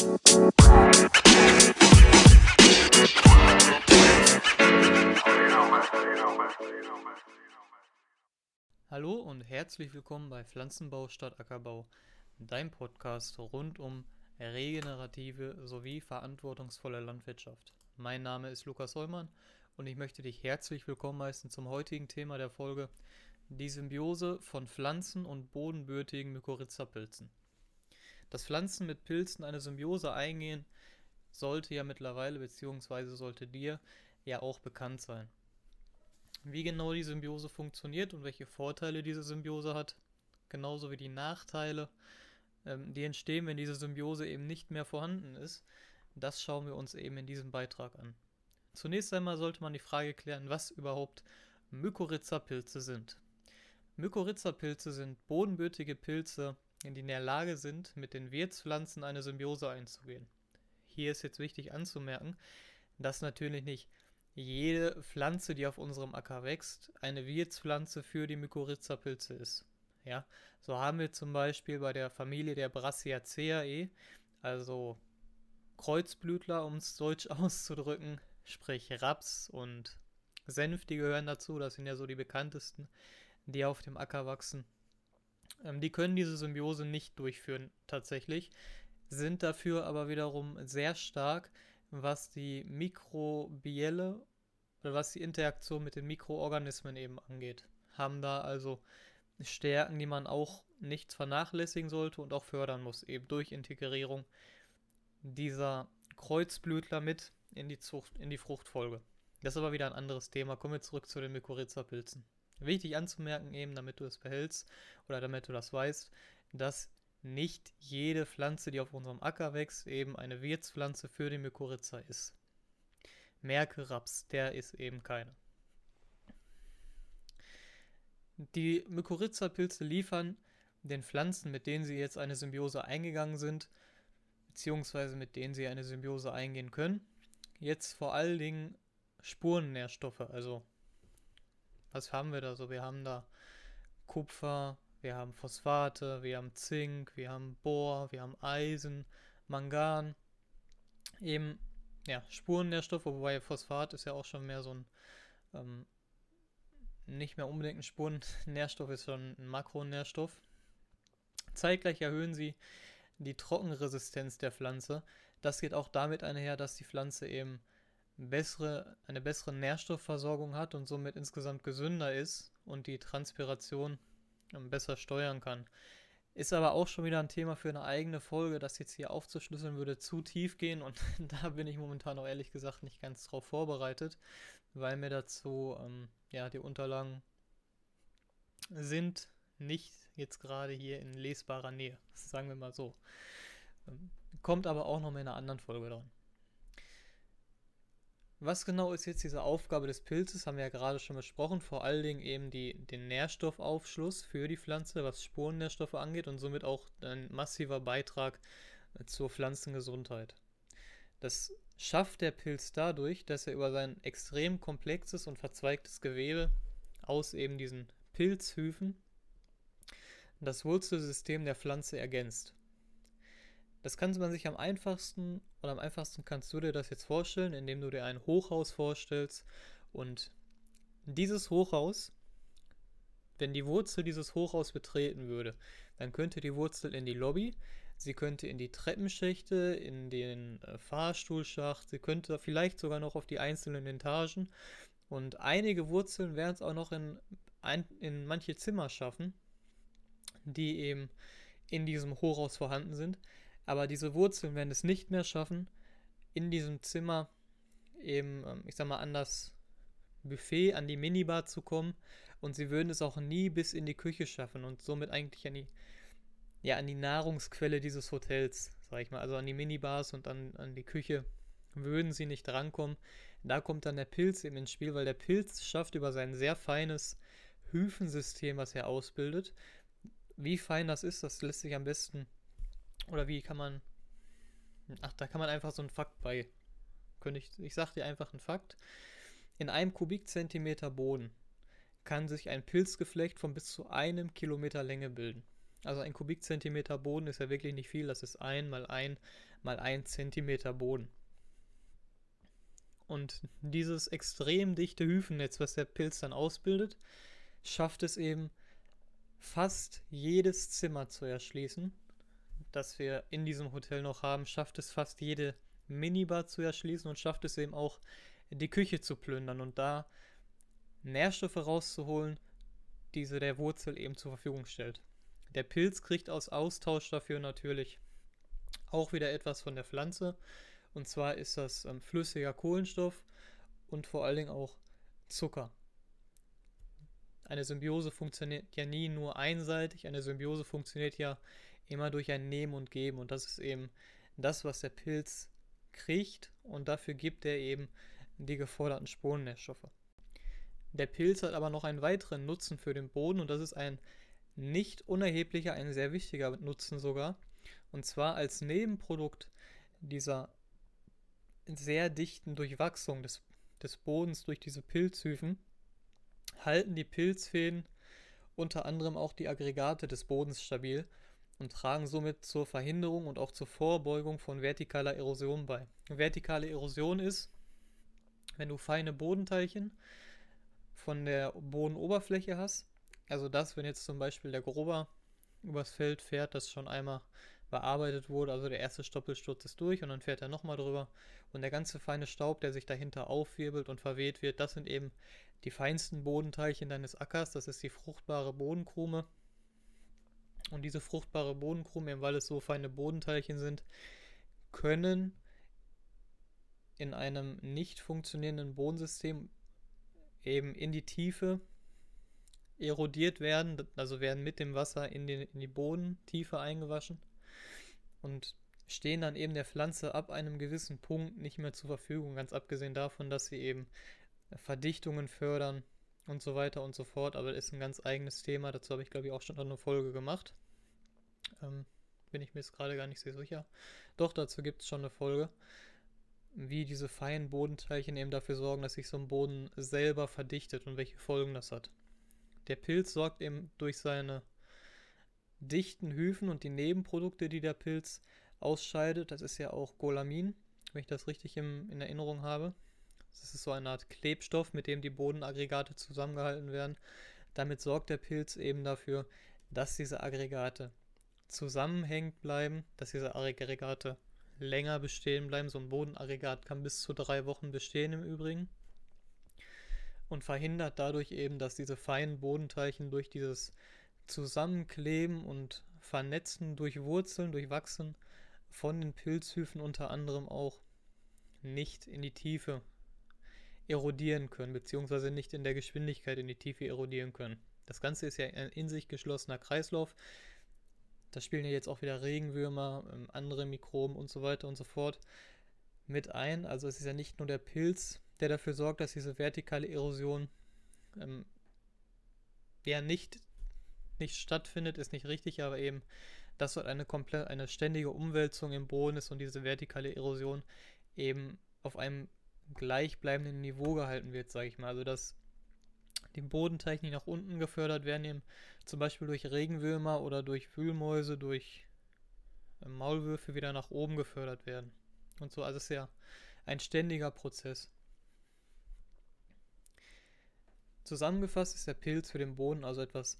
Hallo und herzlich willkommen bei Pflanzenbau statt Ackerbau, dein Podcast rund um regenerative sowie verantwortungsvolle Landwirtschaft. Mein Name ist Lukas Heumann und ich möchte dich herzlich willkommen heißen zum heutigen Thema der Folge, die Symbiose von Pflanzen und bodenbürtigen Mykorrhiza-Pilzen. Dass Pflanzen mit Pilzen eine Symbiose eingehen, sollte ja mittlerweile bzw. sollte dir ja auch bekannt sein. Wie genau die Symbiose funktioniert und welche Vorteile diese Symbiose hat, genauso wie die Nachteile, ähm, die entstehen, wenn diese Symbiose eben nicht mehr vorhanden ist, das schauen wir uns eben in diesem Beitrag an. Zunächst einmal sollte man die Frage klären, was überhaupt Mykorrhiza-Pilze sind. Mykorrhiza-Pilze sind bodenbürtige Pilze, die in der Lage sind, mit den Wirtspflanzen eine Symbiose einzugehen. Hier ist jetzt wichtig anzumerken, dass natürlich nicht jede Pflanze, die auf unserem Acker wächst, eine Wirtspflanze für die Mykorrhiza-Pilze ist. Ja, so haben wir zum Beispiel bei der Familie der Brassiaceae, also Kreuzblütler, um es deutsch auszudrücken, sprich Raps und Senf, die gehören dazu, das sind ja so die bekanntesten, die auf dem Acker wachsen. Ähm, die können diese Symbiose nicht durchführen tatsächlich, sind dafür aber wiederum sehr stark, was die mikrobielle oder was die Interaktion mit den Mikroorganismen eben angeht. Haben da also Stärken, die man auch nicht vernachlässigen sollte und auch fördern muss, eben durch Integrierung dieser Kreuzblütler mit in die, Zucht, in die Fruchtfolge. Das ist aber wieder ein anderes Thema. Kommen wir zurück zu den Mykorrhiza-Pilzen. Wichtig anzumerken eben, damit du es behältst oder damit du das weißt, dass nicht jede Pflanze, die auf unserem Acker wächst, eben eine Wirtspflanze für die Mykorrhiza ist. Merke Raps, der ist eben keine. Die Mykorrhiza-Pilze liefern den Pflanzen, mit denen sie jetzt eine Symbiose eingegangen sind, beziehungsweise mit denen sie eine Symbiose eingehen können, jetzt vor allen Dingen Spurennährstoffe. Also, was haben wir da so? Wir haben da Kupfer, wir haben Phosphate, wir haben Zink, wir haben Bohr, wir haben Eisen, Mangan. Eben, ja, Spurennährstoffe, wobei Phosphat ist ja auch schon mehr so ein, ähm, nicht mehr unbedingt ein Spurennährstoff, ist schon ein Makronährstoff. Zeitgleich erhöhen sie die Trockenresistenz der Pflanze. Das geht auch damit einher, dass die Pflanze eben bessere, eine bessere Nährstoffversorgung hat und somit insgesamt gesünder ist und die Transpiration besser steuern kann. Ist aber auch schon wieder ein Thema für eine eigene Folge, das jetzt hier aufzuschlüsseln würde zu tief gehen und da bin ich momentan auch ehrlich gesagt nicht ganz drauf vorbereitet, weil mir dazu ähm, ja die Unterlagen sind nicht jetzt gerade hier in lesbarer Nähe, sagen wir mal so. Ähm, kommt aber auch noch mal in einer anderen Folge dran. Was genau ist jetzt diese Aufgabe des Pilzes, haben wir ja gerade schon besprochen. Vor allen Dingen eben die, den Nährstoffaufschluss für die Pflanze, was Spurenährstoffe angeht und somit auch ein massiver Beitrag äh, zur Pflanzengesundheit. Das schafft der Pilz dadurch, dass er über sein extrem komplexes und verzweigtes Gewebe aus eben diesen Pilzhyphen das Wurzelsystem der Pflanze ergänzt. Das kann man sich am einfachsten oder am einfachsten kannst du dir das jetzt vorstellen, indem du dir ein Hochhaus vorstellst und dieses Hochhaus, wenn die Wurzel dieses Hochhaus betreten würde, dann könnte die Wurzel in die Lobby, sie könnte in die Treppenschächte, in den äh, Fahrstuhlschacht, sie könnte vielleicht sogar noch auf die einzelnen Etagen und einige Wurzeln werden es auch noch in, ein, in manche Zimmer schaffen, die eben in diesem Hochhaus vorhanden sind. Aber diese Wurzeln werden es nicht mehr schaffen, in diesem Zimmer eben, ähm, ich sag mal, an das Buffet, an die Minibar zu kommen. Und sie würden es auch nie bis in die Küche schaffen und somit eigentlich an die, ja, an die Nahrungsquelle dieses Hotels, sag ich mal, also an die Minibars und an, an die Küche würden sie nicht drankommen. Da kommt dann der Pilz eben ins Spiel, weil der Pilz schafft über sein sehr feines Hyphensystem, was er ausbildet. Wie fein das ist, das lässt sich am besten oder wie kann man. Ach, da kann man einfach so einen Fakt bei. Könnte ich, ich sag dir einfach einen Fakt. In einem Kubikzentimeter Boden kann sich ein Pilzgeflecht von bis zu einem Kilometer Länge bilden. Also ein Kubikzentimeter Boden ist ja wirklich nicht viel, das ist ein mal ein mal 1 cm Boden. Und dieses extrem dichte Hyphennetz, was der Pilz dann ausbildet, schafft es eben fast jedes Zimmer zu erschließen, das wir in diesem Hotel noch haben, schafft es fast jede Minibar zu erschließen und schafft es eben auch die Küche zu plündern und da Nährstoffe rauszuholen, diese der Wurzel eben zur Verfügung stellt. Der Pilz kriegt aus Austausch dafür natürlich auch wieder etwas von der Pflanze. Und zwar ist das ähm, flüssiger Kohlenstoff und vor allen Dingen auch Zucker. Eine Symbiose funktioniert ja nie nur einseitig, eine Symbiose funktioniert ja immer durch ein Nehmen und Geben. Und das ist eben das, was der Pilz kriegt und dafür gibt er eben die geforderten Spurenährstoffe. Der Pilz hat aber noch einen weiteren Nutzen für den Boden und das ist ein nicht unerheblicher, ein sehr wichtiger Nutzen sogar. Und zwar als Nebenprodukt dieser sehr dichten Durchwachsung des, des Bodens durch diese Pilzhyphen halten die Pilzfäden unter anderem auch die Aggregate des Bodens stabil und tragen somit zur Verhinderung und auch zur Vorbeugung von vertikaler Erosion bei. Vertikale Erosion ist, wenn du feine Bodenteilchen von der Bodenoberfläche hast, also das, wenn jetzt zum Beispiel der Grober übers Feld fährt, das schon einmal bearbeitet wurde, also der erste Stoppelsturz ist durch und dann fährt er nochmal drüber und der ganze feine Staub, der sich dahinter aufwirbelt und verweht wird, das sind eben die feinsten Bodenteilchen deines Ackers, das ist die fruchtbare Bodenkrume. Und diese fruchtbare Bodenkrume, eben weil es so feine Bodenteilchen sind, können in einem nicht funktionierenden Bodensystem eben in die Tiefe erodiert werden, also werden mit dem Wasser in, den, in die Bodentiefe eingewaschen und stehen dann eben der Pflanze ab einem gewissen Punkt nicht mehr zur Verfügung, ganz abgesehen davon, dass sie eben Verdichtungen fördern und so weiter und so fort. Aber das ist ein ganz eigenes Thema. Dazu habe ich, glaube ich, auch schon eine Folge gemacht. Ähm, bin ich mir jetzt gerade gar nicht sehr sicher. Doch, dazu gibt es schon eine Folge, wie diese feinen Bodenteilchen eben dafür sorgen, dass sich so ein Boden selber verdichtet und welche Folgen das hat. Der Pilz sorgt eben durch seine dichten Hyphen und die Nebenprodukte, die der Pilz ausscheidet, das ist ja auch Golamin, wenn ich das richtig im, in Erinnerung habe, das ist so eine Art Klebstoff, mit dem die Bodenaggregate zusammengehalten werden. Damit sorgt der Pilz eben dafür, dass diese Aggregate zusammenhängend bleiben, dass diese Aggregate länger bestehen bleiben. So ein Bodenaggregat kann bis zu drei Wochen bestehen im Übrigen. Und verhindert dadurch eben, dass diese feinen Bodenteilchen durch dieses Zusammenkleben und Vernetzen durch Wurzeln, durch Wachsen von den Pilzhyphen unter anderem auch nicht in die Tiefe erodieren können, beziehungsweise nicht in der Geschwindigkeit in die Tiefe erodieren können. Das Ganze ist ja ein in sich geschlossener Kreislauf. Da spielen ja jetzt auch wieder Regenwürmer, ähm, andere Mikroben und so weiter und so fort mit ein. Also es ist ja nicht nur der Pilz, der dafür sorgt, dass diese vertikale Erosion ähm, ja nicht, nicht stattfindet, ist nicht richtig, aber eben, dass dort eine komplett eine ständige Umwälzung im Boden ist und diese vertikale Erosion eben auf einem gleichbleibenden Niveau gehalten wird, sage ich mal. Also dass die Bodentechnik nach unten gefördert werden, eben zum Beispiel durch Regenwürmer oder durch Wühlmäuse, durch äh, Maulwürfe wieder nach oben gefördert werden. Und so, also es ist ja ein ständiger Prozess. Zusammengefasst ist der Pilz für den Boden also etwas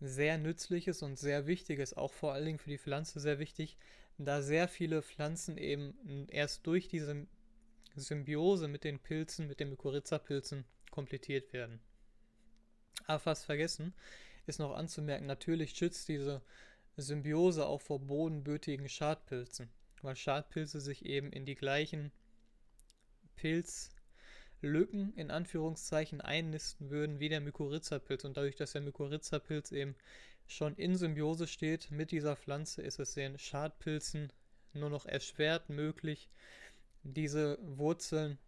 sehr Nützliches und sehr Wichtiges, auch vor allen Dingen für die Pflanze sehr wichtig, da sehr viele Pflanzen eben erst durch diese Symbiose mit den Pilzen, mit den Mykorrhiza-Pilzen komplettiert werden. Aber fast vergessen ist noch anzumerken, natürlich schützt diese Symbiose auch vor bodenbötigen Schadpilzen, weil Schadpilze sich eben in die gleichen Pilzlücken in Anführungszeichen einnisten würden wie der Mykorrhiza-Pilz. Und dadurch, dass der Mykorrhiza-Pilz eben schon in Symbiose steht mit dieser Pflanze, ist es den Schadpilzen nur noch erschwert möglich, diese Wurzeln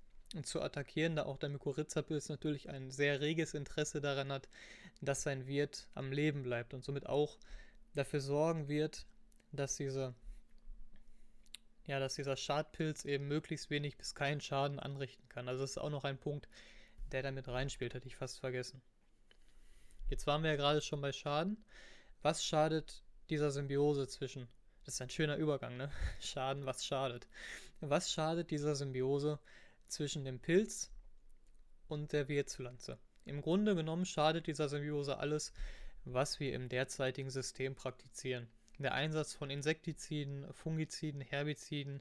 zu attackieren, da auch der Mykorrhiza-Pilz natürlich ein sehr reges Interesse daran hat, dass sein Wirt am Leben bleibt und somit auch dafür sorgen wird, dass diese ja, dass dieser Schadpilz eben möglichst wenig bis keinen Schaden anrichten kann. Also das ist auch noch ein Punkt, der damit reinspielt, hätte ich fast vergessen. Jetzt waren wir ja gerade schon bei Schaden. Was schadet dieser Symbiose zwischen Das ist ein schöner Übergang, ne? Schaden, was schadet. Was schadet dieser Symbiose zwischen dem Pilz und der Wirtspflanze? Im Grunde genommen schadet dieser Symbiose alles, was wir im derzeitigen System praktizieren. Der Einsatz von Insektiziden, Fungiziden, Herbiziden,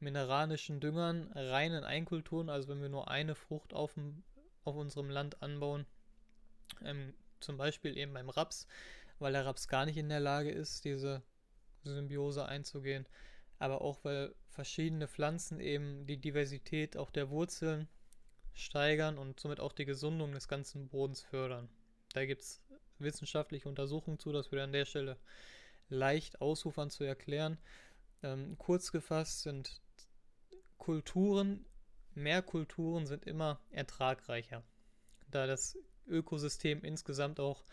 mineralischen Düngern, reinen Einkulturen, also wenn wir nur eine Frucht auf, dem, auf unserem Land anbauen, ähm, zum Beispiel eben beim Raps, weil der Raps gar nicht in der Lage ist, diese Symbiose einzugehen, aber auch weil verschiedene Pflanzen eben die Diversität auch der Wurzeln steigern und somit auch die Gesundung des ganzen Bodens fördern. Da gibt es wissenschaftliche Untersuchungen zu, das würde an der Stelle leicht ausufern zu erklären. Ähm, kurz gefasst sind Kulturen, mehr Kulturen sind immer ertragreicher, da das Ökosystem insgesamt auch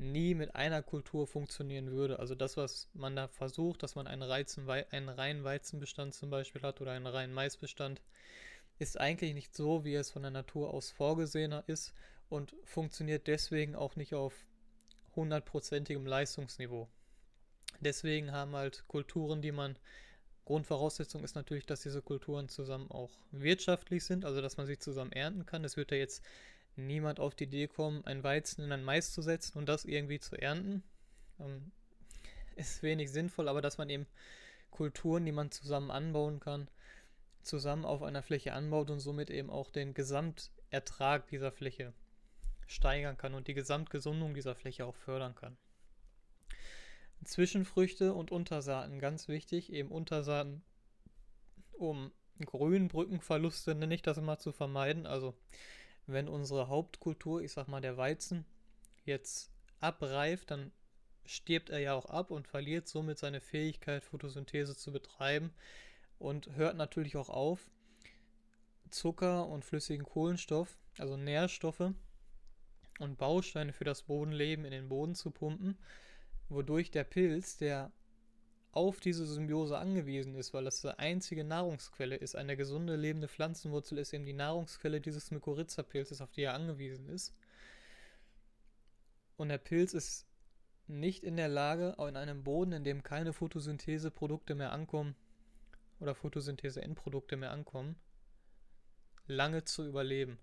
nie mit einer Kultur funktionieren würde. Also das, was man da versucht, dass man einen, Reizen, einen reinen Weizenbestand zum Beispiel hat oder einen reinen Maisbestand, ist eigentlich nicht so, wie es von der Natur aus vorgesehener ist und funktioniert deswegen auch nicht auf hundertprozentigem Leistungsniveau. Deswegen haben halt Kulturen, die man Grundvoraussetzung ist natürlich, dass diese Kulturen zusammen auch wirtschaftlich sind, also dass man sie zusammen ernten kann. Es wird ja jetzt niemand auf die Idee kommen, ein Weizen in ein Mais zu setzen und das irgendwie zu ernten. Ähm, ist wenig sinnvoll, aber dass man eben Kulturen, die man zusammen anbauen kann, zusammen auf einer Fläche anbaut und somit eben auch den Gesamtertrag dieser Fläche steigern kann und die Gesamtgesundung dieser Fläche auch fördern kann. Zwischenfrüchte und Untersaaten, ganz wichtig, eben Untersaaten, um Grünbrückenverluste, nenne ich das immer, zu vermeiden. Also wenn unsere Hauptkultur, ich sag mal der Weizen, jetzt abreift, dann stirbt er ja auch ab und verliert somit seine Fähigkeit, Photosynthese zu betreiben und hört natürlich auch auf, Zucker und flüssigen Kohlenstoff, also Nährstoffe und Bausteine für das Bodenleben in den Boden zu pumpen, wodurch der Pilz, der auf diese Symbiose angewiesen ist, weil das die einzige Nahrungsquelle ist. Eine gesunde lebende Pflanzenwurzel ist eben die Nahrungsquelle dieses Mykorrhiza-Pilzes, auf die er angewiesen ist. Und der Pilz ist nicht in der Lage, in einem Boden, in dem keine Photosyntheseprodukte mehr ankommen oder Photosynthese-Endprodukte mehr ankommen, lange zu überleben.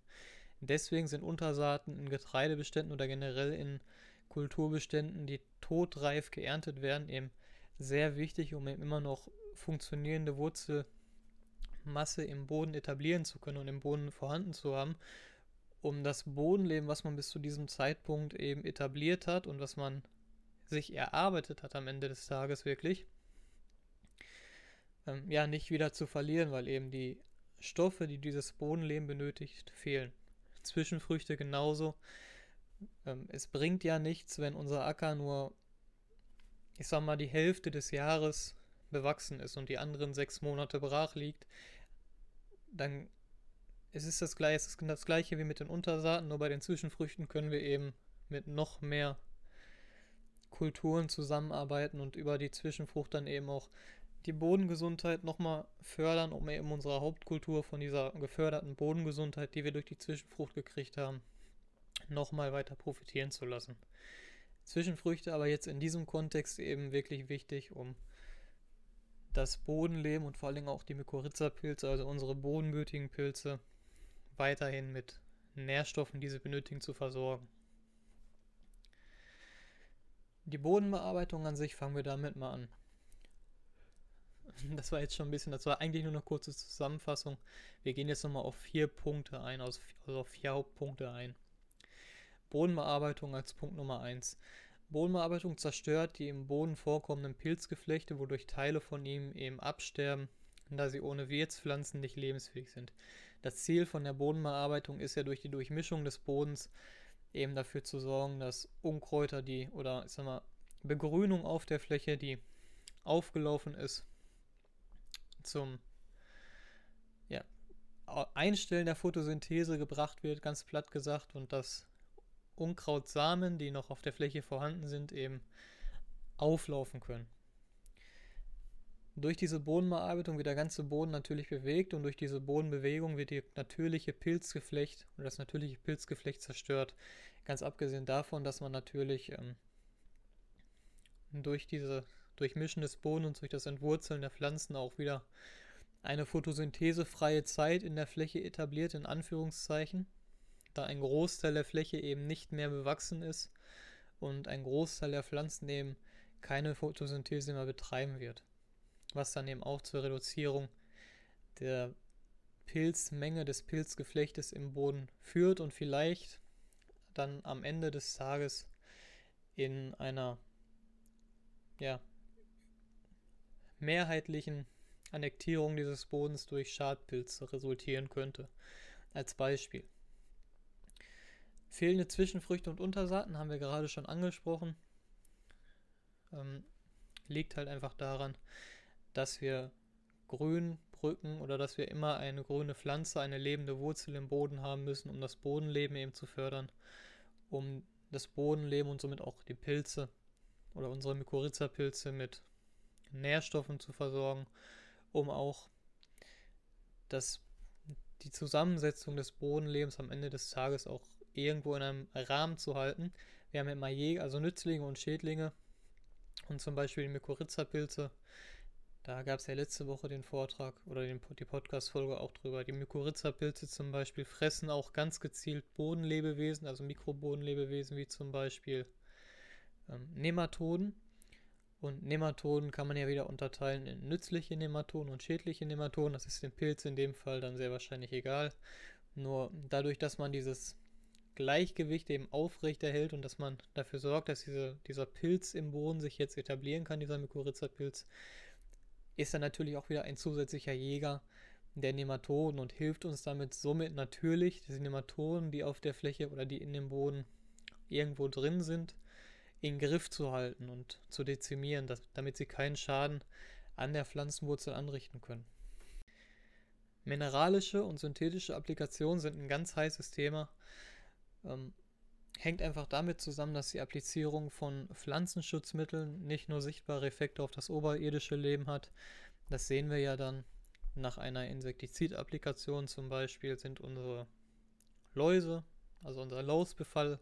Deswegen sind Untersaaten in Getreidebeständen oder generell in Kulturbeständen, die todreif geerntet werden, eben sehr wichtig, um eben immer noch funktionierende Wurzelmasse im Boden etablieren zu können und im Boden vorhanden zu haben, um das Bodenleben, was man bis zu diesem Zeitpunkt eben etabliert hat und was man sich erarbeitet hat am Ende des Tages wirklich, ähm, ja, nicht wieder zu verlieren, weil eben die Stoffe, die dieses Bodenleben benötigt, fehlen. Zwischenfrüchte genauso. Ähm, es bringt ja nichts, wenn unser Acker nur ich sag mal, die Hälfte des Jahres bewachsen ist und die anderen sechs Monate brach liegt, dann es ist das gleiche, es ist das gleiche wie mit den Untersaaten, nur bei den Zwischenfrüchten können wir eben mit noch mehr Kulturen zusammenarbeiten und über die Zwischenfrucht dann eben auch die Bodengesundheit nochmal fördern, um eben unsere Hauptkultur von dieser geförderten Bodengesundheit, die wir durch die Zwischenfrucht gekriegt haben, nochmal weiter profitieren zu lassen. Zwischenfrüchte aber jetzt in diesem Kontext eben wirklich wichtig, um das Bodenleben und vor allem auch die Mykorrhiza-Pilze, also unsere bodenbötigen Pilze, weiterhin mit Nährstoffen, die sie benötigen, zu versorgen. Die Bodenbearbeitung an sich fangen wir damit mal an. Das war jetzt schon ein bisschen, das war eigentlich nur eine kurze Zusammenfassung. Wir gehen jetzt nochmal auf vier Punkte ein, also auf vier Hauptpunkte ein. Bodenbearbeitung als Punkt Nummer 1. Bodenbearbeitung zerstört die im Boden vorkommenden Pilzgeflechte, wodurch Teile von ihm eben absterben, da sie ohne Wirtspflanzen nicht lebensfähig sind. Das Ziel von der Bodenbearbeitung ist ja durch die Durchmischung des Bodens eben dafür zu sorgen, dass Unkräuter, die oder ich sag mal, Begrünung auf der Fläche, die aufgelaufen ist, zum ja, Einstellen der Photosynthese gebracht wird, ganz platt gesagt, und dass Unkrautsamen, die noch auf der Fläche vorhanden sind, eben auflaufen können. Durch diese Bodenbearbeitung wird der ganze Boden natürlich bewegt und durch diese Bodenbewegung wird die natürliche Pilzgeflecht oder das natürliche Pilzgeflecht zerstört. Ganz abgesehen davon, dass man natürlich ähm, durch diese Durchmischen des Bodens und durch das Entwurzeln der Pflanzen auch wieder eine photosynthesefreie Zeit in der Fläche etabliert, in Anführungszeichen, da ein Großteil der Fläche eben nicht mehr bewachsen ist und ein Großteil der Pflanzen eben keine Photosynthese mehr betreiben wird, was dann eben auch zur Reduzierung der Pilzmenge des Pilzgeflechtes im Boden führt und vielleicht dann am Ende des Tages in einer ja, mehrheitlichen Annektierung dieses Bodens durch Schadpilze resultieren könnte. Als Beispiel. Fehlende Zwischenfrüchte und Untersaaten haben wir gerade schon angesprochen. Ähm, liegt halt einfach daran, dass wir Grünbrücken oder dass wir immer eine grüne Pflanze, eine lebende Wurzel im Boden haben müssen, um das Bodenleben eben zu fördern, um das Bodenleben und somit auch die Pilze oder unsere Mykorrhiza-Pilze mit Nährstoffen zu versorgen, um auch das, die Zusammensetzung des Bodenlebens am Ende des Tages auch irgendwo in einem Rahmen zu halten. Wir haben immer je, also Nützlinge und Schädlinge und zum Beispiel die Mykorrhiza-Pilze. Da gab es ja letzte Woche den Vortrag oder den, die Podcast-Folge auch drüber. Die Mykorrhiza-Pilze zum Beispiel fressen auch ganz gezielt Bodenlebewesen, also Mikrobodenlebewesen wie zum Beispiel ähm, Nematoden. Und Nematoden kann man ja wieder unterteilen in nützliche Nematoden und schädliche Nematoden. Das ist dem Pilz in dem Fall dann sehr wahrscheinlich egal. Nur dadurch, dass man dieses Gleichgewicht eben aufrechterhält und dass man dafür sorgt, dass diese, dieser Pilz im Boden sich jetzt etablieren kann, dieser Mykorrhiza-Pilz, ist er natürlich auch wieder ein zusätzlicher Jäger der Nematoden und hilft uns damit somit natürlich, diese Nematoden, die auf der Fläche oder die in dem Boden irgendwo drin sind, in Griff zu halten und zu dezimieren, dass, damit sie keinen Schaden an der Pflanzenwurzel anrichten können. Mineralische und synthetische Applikationen sind ein ganz heißes Thema. Ähm, hängt einfach damit zusammen, dass die Applizierung von Pflanzenschutzmitteln nicht nur sichtbare Effekte auf das oberirdische Leben hat. Das sehen wir ja dann nach einer Insektizid-Applikation zum Beispiel sind unsere Läuse, also unser Lausbefall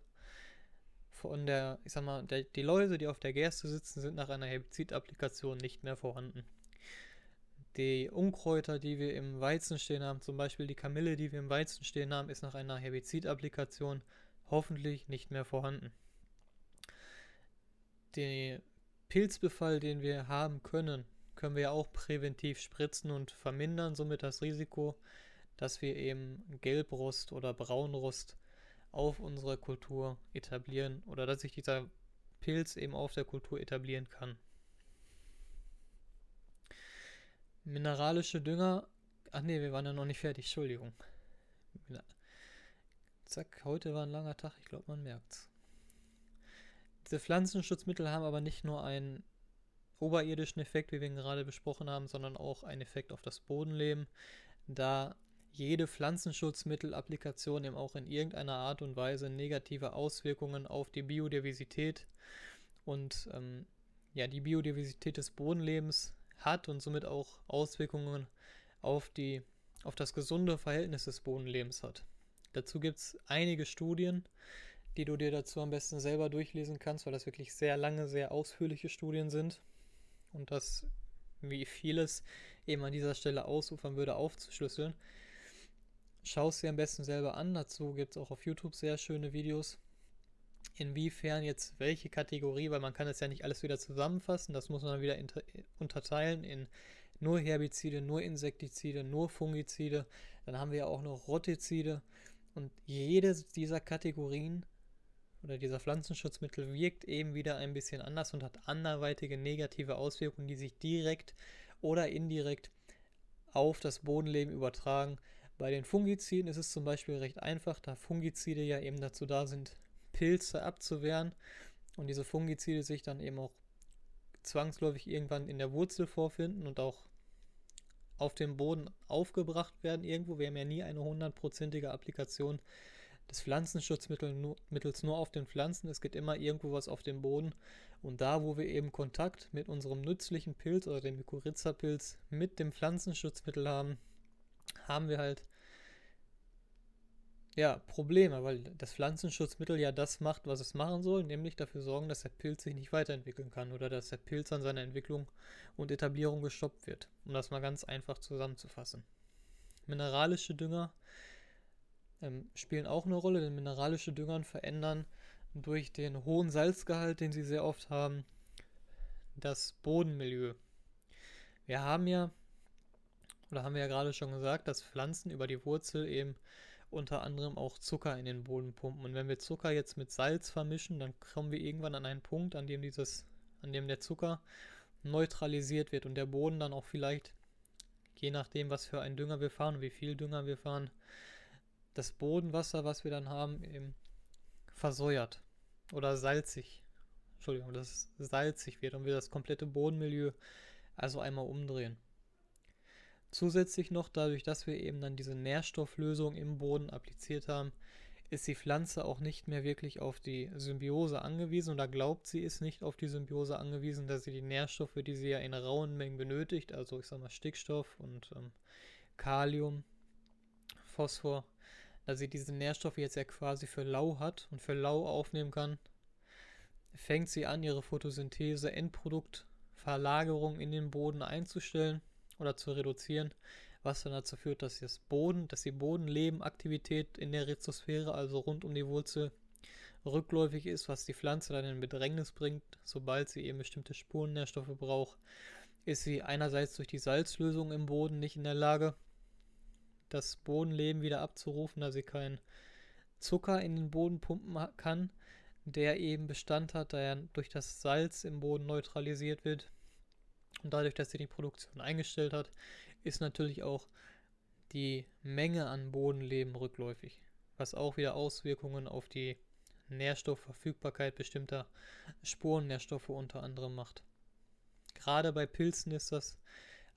von der, ich sag mal, der, die Läuse, die auf der Gerste sitzen, sind nach einer Herbizid-Applikation nicht mehr vorhanden. Die Unkräuter, die wir im Weizen stehen haben, zum Beispiel die Kamille, die wir im Weizen stehen haben, ist nach einer Herbizid-Applikation hoffentlich nicht mehr vorhanden. Den Pilzbefall, den wir haben können, können wir auch präventiv spritzen und vermindern somit das Risiko, dass wir eben Gelbrost oder Braunrost auf unserer Kultur etablieren oder dass sich dieser Pilz eben auf der Kultur etablieren kann. Mineralische Dünger. Ach nee, wir waren ja noch nicht fertig, Entschuldigung. Zack, heute war ein langer Tag, ich glaube, man merkt's. Diese Pflanzenschutzmittel haben aber nicht nur einen oberirdischen Effekt, wie wir ihn gerade besprochen haben, sondern auch einen Effekt auf das Bodenleben, da jede Pflanzenschutzmittelapplikation eben auch in irgendeiner Art und Weise negative Auswirkungen auf die Biodiversität und ähm, ja, die Biodiversität des Bodenlebens hat und somit auch Auswirkungen auf, die, auf das gesunde Verhältnis des Bodenlebens hat. Dazu gibt es einige Studien, die du dir dazu am besten selber durchlesen kannst, weil das wirklich sehr lange, sehr ausführliche Studien sind und das, wie vieles eben an dieser Stelle ausufern würde, aufzuschlüsseln. Schau es dir am besten selber an. Dazu gibt es auch auf YouTube sehr schöne Videos. Inwiefern jetzt welche Kategorie, weil man kann es ja nicht alles wieder zusammenfassen, das muss man wieder unterteilen in nur Herbizide, nur Insektizide, nur Fungizide. Dann haben wir ja auch noch Rotizide. Und jede dieser Kategorien oder dieser Pflanzenschutzmittel wirkt eben wieder ein bisschen anders und hat anderweitige negative Auswirkungen, die sich direkt oder indirekt auf das Bodenleben übertragen. Bei den Fungiziden ist es zum Beispiel recht einfach, da Fungizide ja eben dazu da sind, Pilze abzuwehren und diese Fungizide sich dann eben auch zwangsläufig irgendwann in der Wurzel vorfinden und auch auf dem Boden aufgebracht werden irgendwo. Wir haben ja nie eine hundertprozentige Applikation des Pflanzenschutzmittels nur auf den Pflanzen. Es geht immer irgendwo was auf dem Boden. Und da, wo wir eben Kontakt mit unserem nützlichen Pilz oder dem Mykorrhiza-Pilz mit dem Pflanzenschutzmittel haben, haben wir halt ja, Probleme, weil das Pflanzenschutzmittel ja das macht, was es machen soll, nämlich dafür sorgen, dass der Pilz sich nicht weiterentwickeln kann oder dass der Pilz an seiner Entwicklung und Etablierung gestoppt wird, um das mal ganz einfach zusammenzufassen. Mineralische Dünger ähm, spielen auch eine Rolle, denn mineralische Dünger verändern durch den hohen Salzgehalt, den sie sehr oft haben, das Bodenmilieu. Wir haben ja, oder haben wir ja gerade schon gesagt, dass Pflanzen über die Wurzel eben unter anderem auch Zucker in den Boden pumpen. Und wenn wir Zucker jetzt mit Salz vermischen, dann kommen wir irgendwann an einen Punkt, an dem dieses, an dem der Zucker neutralisiert wird und der Boden dann auch vielleicht, je nachdem, was für einen Dünger wir fahren wie viel Dünger wir fahren, das Bodenwasser, was wir dann haben, eben versäuert oder salzig. Entschuldigung, dass es salzig wird und wir das komplette Bodenmilieu also einmal umdrehen. Zusätzlich noch dadurch, dass wir eben dann diese Nährstofflösung im Boden appliziert haben, ist die Pflanze auch nicht mehr wirklich auf die Symbiose angewiesen. Oder glaubt sie ist nicht auf die Symbiose angewiesen, dass sie die Nährstoffe, die sie ja in rauen Mengen benötigt, also ich sag mal Stickstoff und ähm, Kalium, Phosphor, dass sie diese Nährstoffe jetzt ja quasi für lau hat und für lau aufnehmen kann, fängt sie an, ihre Photosynthese Endproduktverlagerung in den Boden einzustellen oder zu reduzieren, was dann dazu führt, dass das Boden, dass die Bodenlebenaktivität in der Rhizosphäre, also rund um die Wurzel, rückläufig ist, was die Pflanze dann in Bedrängnis bringt, sobald sie eben bestimmte Spurennährstoffe braucht, ist sie einerseits durch die Salzlösung im Boden nicht in der Lage, das Bodenleben wieder abzurufen, da sie keinen Zucker in den Boden pumpen kann, der eben Bestand hat, da er durch das Salz im Boden neutralisiert wird. Und dadurch, dass sie die Produktion eingestellt hat, ist natürlich auch die Menge an Bodenleben rückläufig, was auch wieder Auswirkungen auf die Nährstoffverfügbarkeit bestimmter Spurennährstoffe unter anderem macht. Gerade bei Pilzen ist das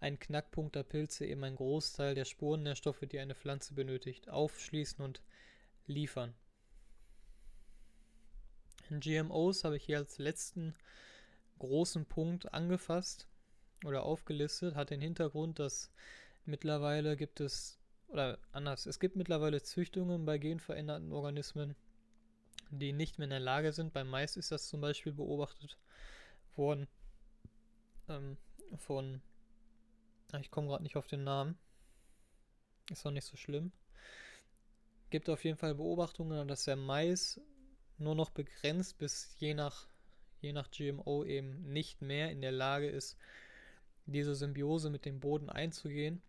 ein Knackpunkt der Pilze, eben ein Großteil der Spurennährstoffe, die eine Pflanze benötigt, aufschließen und liefern. GMOs habe ich hier als letzten großen Punkt angefasst oder aufgelistet, hat den Hintergrund, dass mittlerweile gibt es, oder anders, es gibt mittlerweile Züchtungen bei genveränderten Organismen, die nicht mehr in der Lage sind. Beim Mais ist das zum Beispiel beobachtet worden ähm, von, ich komme gerade nicht auf den Namen, ist auch nicht so schlimm. Gibt auf jeden Fall Beobachtungen, dass der Mais nur noch begrenzt bis je nach, je nach GMO eben nicht mehr in der Lage ist, diese Symbiose mit dem Boden einzugehen,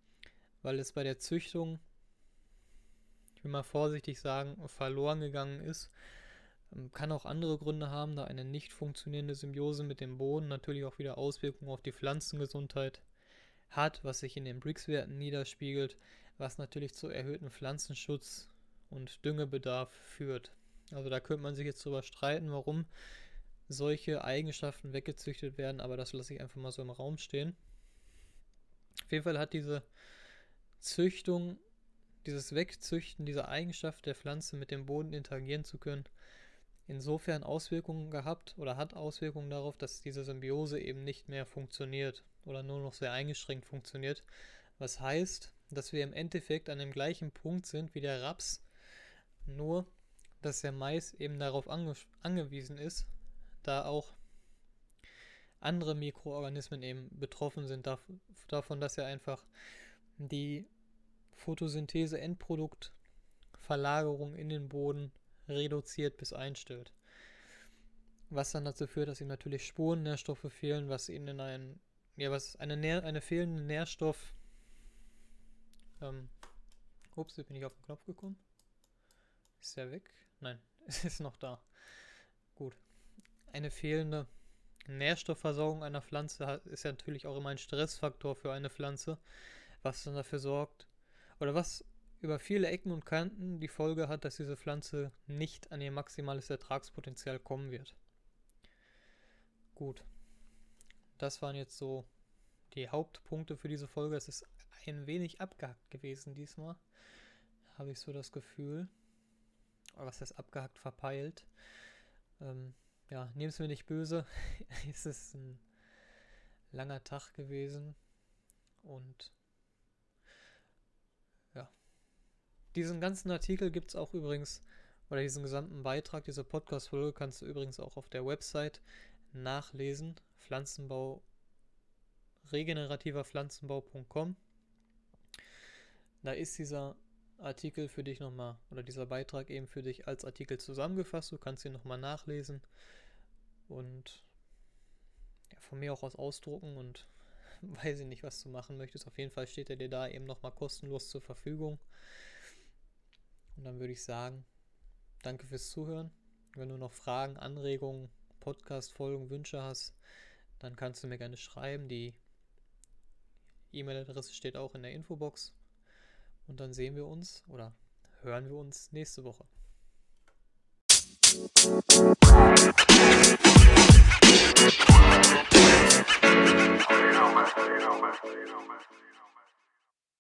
weil es bei der Züchtung, ich will mal vorsichtig sagen, verloren gegangen ist. Ähm, kann auch andere Gründe haben, da eine nicht funktionierende Symbiose mit dem Boden natürlich auch wieder Auswirkungen auf die Pflanzengesundheit hat, was sich in den BRICS-Werten niederspiegelt, was natürlich zu erhöhten Pflanzenschutz und Düngebedarf führt. Also da könnte man sich jetzt drüber streiten, warum solche Eigenschaften weggezüchtet werden, aber das lasse ich einfach mal so im Raum stehen. Auf jeden Fall hat diese Züchtung, dieses Wegzüchten dieser Eigenschaft der Pflanze mit dem Boden interagieren zu können, insofern Auswirkungen gehabt oder hat Auswirkungen darauf, dass diese Symbiose eben nicht mehr funktioniert oder nur noch sehr eingeschränkt funktioniert. Was heißt, dass wir im Endeffekt an dem gleichen Punkt sind wie der Raps, nur dass der Mais eben darauf ange angewiesen ist, da auch andere Mikroorganismen eben betroffen sind davon, dass er einfach die Photosynthese-Endproduktverlagerung in den Boden reduziert bis einstellt. Was dann dazu führt, dass ihm natürlich Spurennährstoffe fehlen, was ihnen in einen, ja, was eine, Nähr, eine fehlende Nährstoff. Ähm, ups, bin ich auf den Knopf gekommen. Ist er weg? Nein, es ist noch da. Gut. Eine fehlende Nährstoffversorgung einer Pflanze ist ja natürlich auch immer ein Stressfaktor für eine Pflanze, was dann dafür sorgt, oder was über viele Ecken und Kanten die Folge hat, dass diese Pflanze nicht an ihr maximales Ertragspotenzial kommen wird. Gut. Das waren jetzt so die Hauptpunkte für diese Folge. Es ist ein wenig abgehackt gewesen diesmal. Habe ich so das Gefühl. Aber was heißt abgehackt, verpeilt? Ähm, ja, nehmt es mir nicht böse. es ist ein langer Tag gewesen und ja, diesen ganzen Artikel gibt es auch übrigens, oder diesen gesamten Beitrag, diese Podcast-Folge kannst du übrigens auch auf der Website nachlesen. Pflanzenbau, regenerativer Pflanzenbau.com. Da ist dieser Artikel für dich nochmal, oder dieser Beitrag eben für dich als Artikel zusammengefasst. Du kannst ihn nochmal nachlesen und ja, von mir auch aus ausdrucken und weiß ich nicht, was du machen möchtest. Auf jeden Fall steht er dir da eben nochmal kostenlos zur Verfügung. Und dann würde ich sagen, danke fürs Zuhören. Wenn du noch Fragen, Anregungen, Podcast-Folgen, Wünsche hast, dann kannst du mir gerne schreiben. Die E-Mail-Adresse steht auch in der Infobox. Und dann sehen wir uns oder hören wir uns nächste Woche. You know, man. You know, man. You know, man.